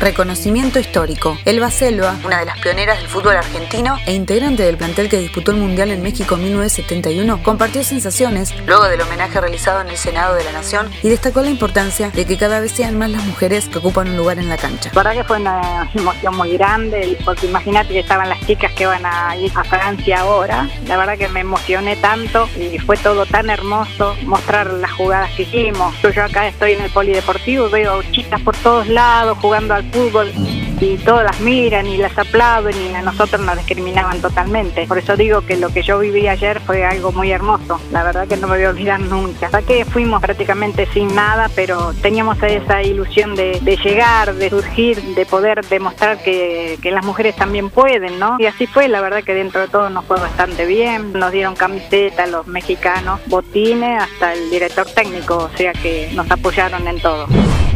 Reconocimiento histórico. Elba Selva, una de las pioneras del fútbol argentino e integrante del plantel que disputó el Mundial en México en 1971, compartió sensaciones luego del homenaje realizado en el Senado de la Nación y destacó la importancia de que cada vez sean más las mujeres que ocupan un lugar en la cancha. La verdad que fue una emoción muy grande, porque imagínate que estaban las chicas que van a ir a Francia ahora. La verdad que me emocioné tanto y fue todo tan hermoso mostrar las jugadas que hicimos. Yo acá estoy en el polideportivo, veo chicas por todos lados jugando al fútbol y todas las miran y las aplauden y a nosotros nos discriminaban totalmente. Por eso digo que lo que yo viví ayer fue algo muy hermoso. La verdad que no me voy a olvidar nunca. Hasta que fuimos prácticamente sin nada, pero teníamos esa ilusión de, llegar, de surgir, de poder demostrar que, que, las mujeres también pueden, ¿no? Y así fue, la verdad que dentro de todo nos fue bastante bien. Nos dieron camisetas los mexicanos, botines, hasta el director técnico, o sea que nos apoyaron en todo.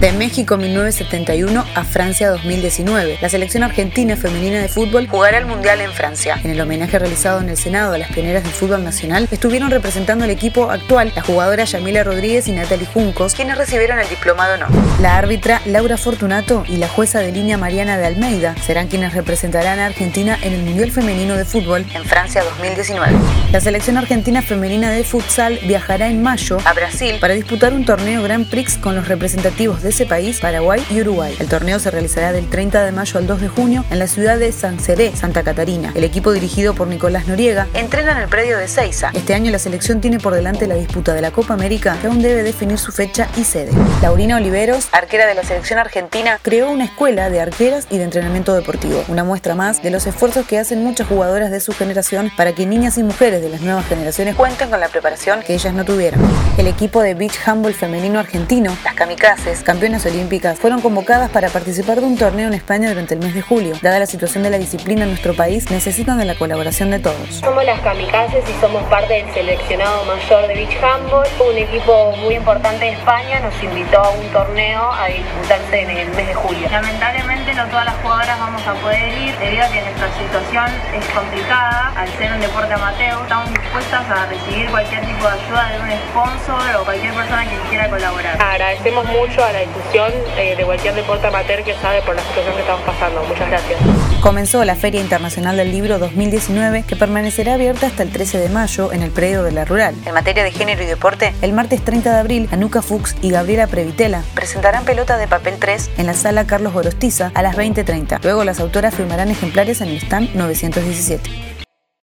De México 1971 a Francia 2019, la selección argentina femenina de fútbol jugará el Mundial en Francia. En el homenaje realizado en el Senado a las pioneras del fútbol nacional, estuvieron representando al equipo actual la jugadora Yamila Rodríguez y Natalie Juncos, quienes recibieron el diplomado no. La árbitra Laura Fortunato y la jueza de línea Mariana de Almeida serán quienes representarán a Argentina en el Mundial Femenino de Fútbol en Francia 2019. La selección argentina femenina de futsal viajará en mayo a Brasil para disputar un torneo Grand Prix con los representativos de ese país, Paraguay y Uruguay. El torneo se realizará del 30 de mayo al 2 de junio en la ciudad de San Seré, Santa Catarina. El equipo dirigido por Nicolás Noriega entrena en el predio de Seiza. Este año la selección tiene por delante la disputa de la Copa América, que aún debe definir su fecha y sede. Laurina Oliveros, arquera de la selección argentina, creó una escuela de arqueras y de entrenamiento deportivo. Una muestra más de los esfuerzos que hacen muchas jugadoras de su generación para que niñas y mujeres de las nuevas generaciones cuenten con la preparación que ellas no tuvieron. El equipo de beach handball femenino argentino, las kamikazes, campeonas olímpicas, fueron convocadas para participar de un torneo en España durante el mes de julio. Dada la situación de la disciplina en nuestro país, necesitan de la colaboración de todos. Somos las kamikazes y somos parte del seleccionado mayor de beach handball. Un equipo muy importante de España nos invitó a un torneo a disputarse en el mes de julio. Lamentablemente no todas las jugadoras vamos a poder ir debido a que nuestra situación es complicada. Al ser un deporte amateur, estamos dispuestas a recibir cualquier tipo de ayuda de un sponsor o cualquier persona que quiera colaborar. Agradecemos mucho a la institución eh, de cualquier deporte amateur que sabe por la situación que estamos pasando. Muchas gracias. Comenzó la Feria Internacional del Libro 2019 que permanecerá abierta hasta el 13 de mayo en el predio de la Rural. En materia de género y deporte, el martes 30 de abril, Anuka Fuchs y Gabriela Previtela presentarán pelota de papel 3 en la sala Carlos Gorostiza a las 20.30. Luego las autoras firmarán ejemplares en el stand 917.